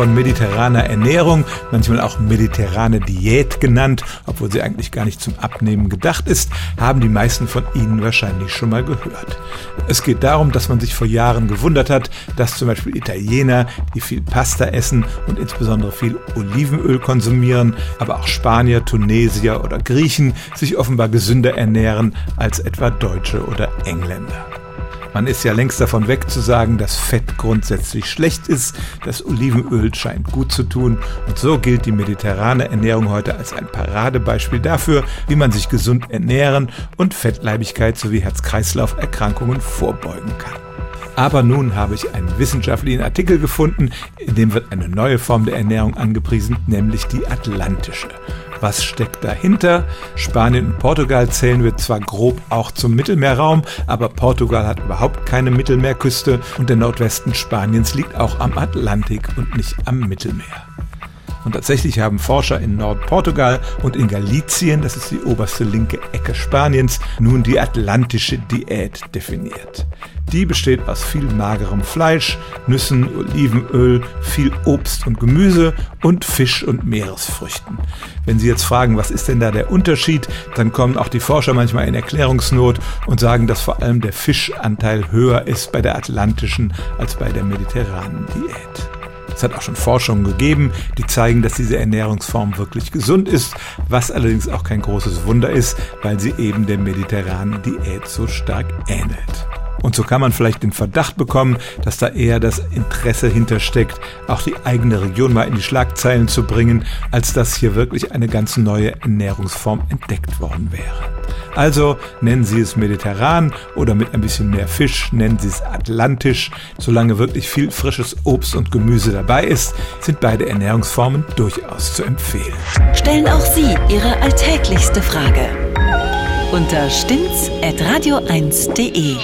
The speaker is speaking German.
von mediterraner Ernährung, manchmal auch mediterrane Diät genannt, obwohl sie eigentlich gar nicht zum Abnehmen gedacht ist, haben die meisten von Ihnen wahrscheinlich schon mal gehört. Es geht darum, dass man sich vor Jahren gewundert hat, dass zum Beispiel Italiener, die viel Pasta essen und insbesondere viel Olivenöl konsumieren, aber auch Spanier, Tunesier oder Griechen sich offenbar gesünder ernähren als etwa Deutsche oder Engländer. Man ist ja längst davon weg zu sagen, dass Fett grundsätzlich schlecht ist. Das Olivenöl scheint gut zu tun. Und so gilt die mediterrane Ernährung heute als ein Paradebeispiel dafür, wie man sich gesund ernähren und Fettleibigkeit sowie Herz-Kreislauf-Erkrankungen vorbeugen kann. Aber nun habe ich einen wissenschaftlichen Artikel gefunden, in dem wird eine neue Form der Ernährung angepriesen, nämlich die atlantische. Was steckt dahinter? Spanien und Portugal zählen wir zwar grob auch zum Mittelmeerraum, aber Portugal hat überhaupt keine Mittelmeerküste und der Nordwesten Spaniens liegt auch am Atlantik und nicht am Mittelmeer. Und tatsächlich haben Forscher in Nordportugal und in Galicien, das ist die oberste linke Ecke Spaniens, nun die atlantische Diät definiert. Die besteht aus viel magerem Fleisch, Nüssen, Olivenöl, viel Obst und Gemüse und Fisch und Meeresfrüchten. Wenn Sie jetzt fragen, was ist denn da der Unterschied, dann kommen auch die Forscher manchmal in Erklärungsnot und sagen, dass vor allem der Fischanteil höher ist bei der atlantischen als bei der mediterranen Diät. Es hat auch schon Forschungen gegeben, die zeigen, dass diese Ernährungsform wirklich gesund ist, was allerdings auch kein großes Wunder ist, weil sie eben der mediterranen Diät so stark ähnelt. Und so kann man vielleicht den Verdacht bekommen, dass da eher das Interesse hintersteckt, auch die eigene Region mal in die Schlagzeilen zu bringen, als dass hier wirklich eine ganz neue Ernährungsform entdeckt worden wäre. Also nennen Sie es mediterran oder mit ein bisschen mehr Fisch, nennen Sie es atlantisch. Solange wirklich viel frisches Obst und Gemüse dabei ist, sind beide Ernährungsformen durchaus zu empfehlen. Stellen auch Sie Ihre alltäglichste Frage unter stimmtz.radio1.de.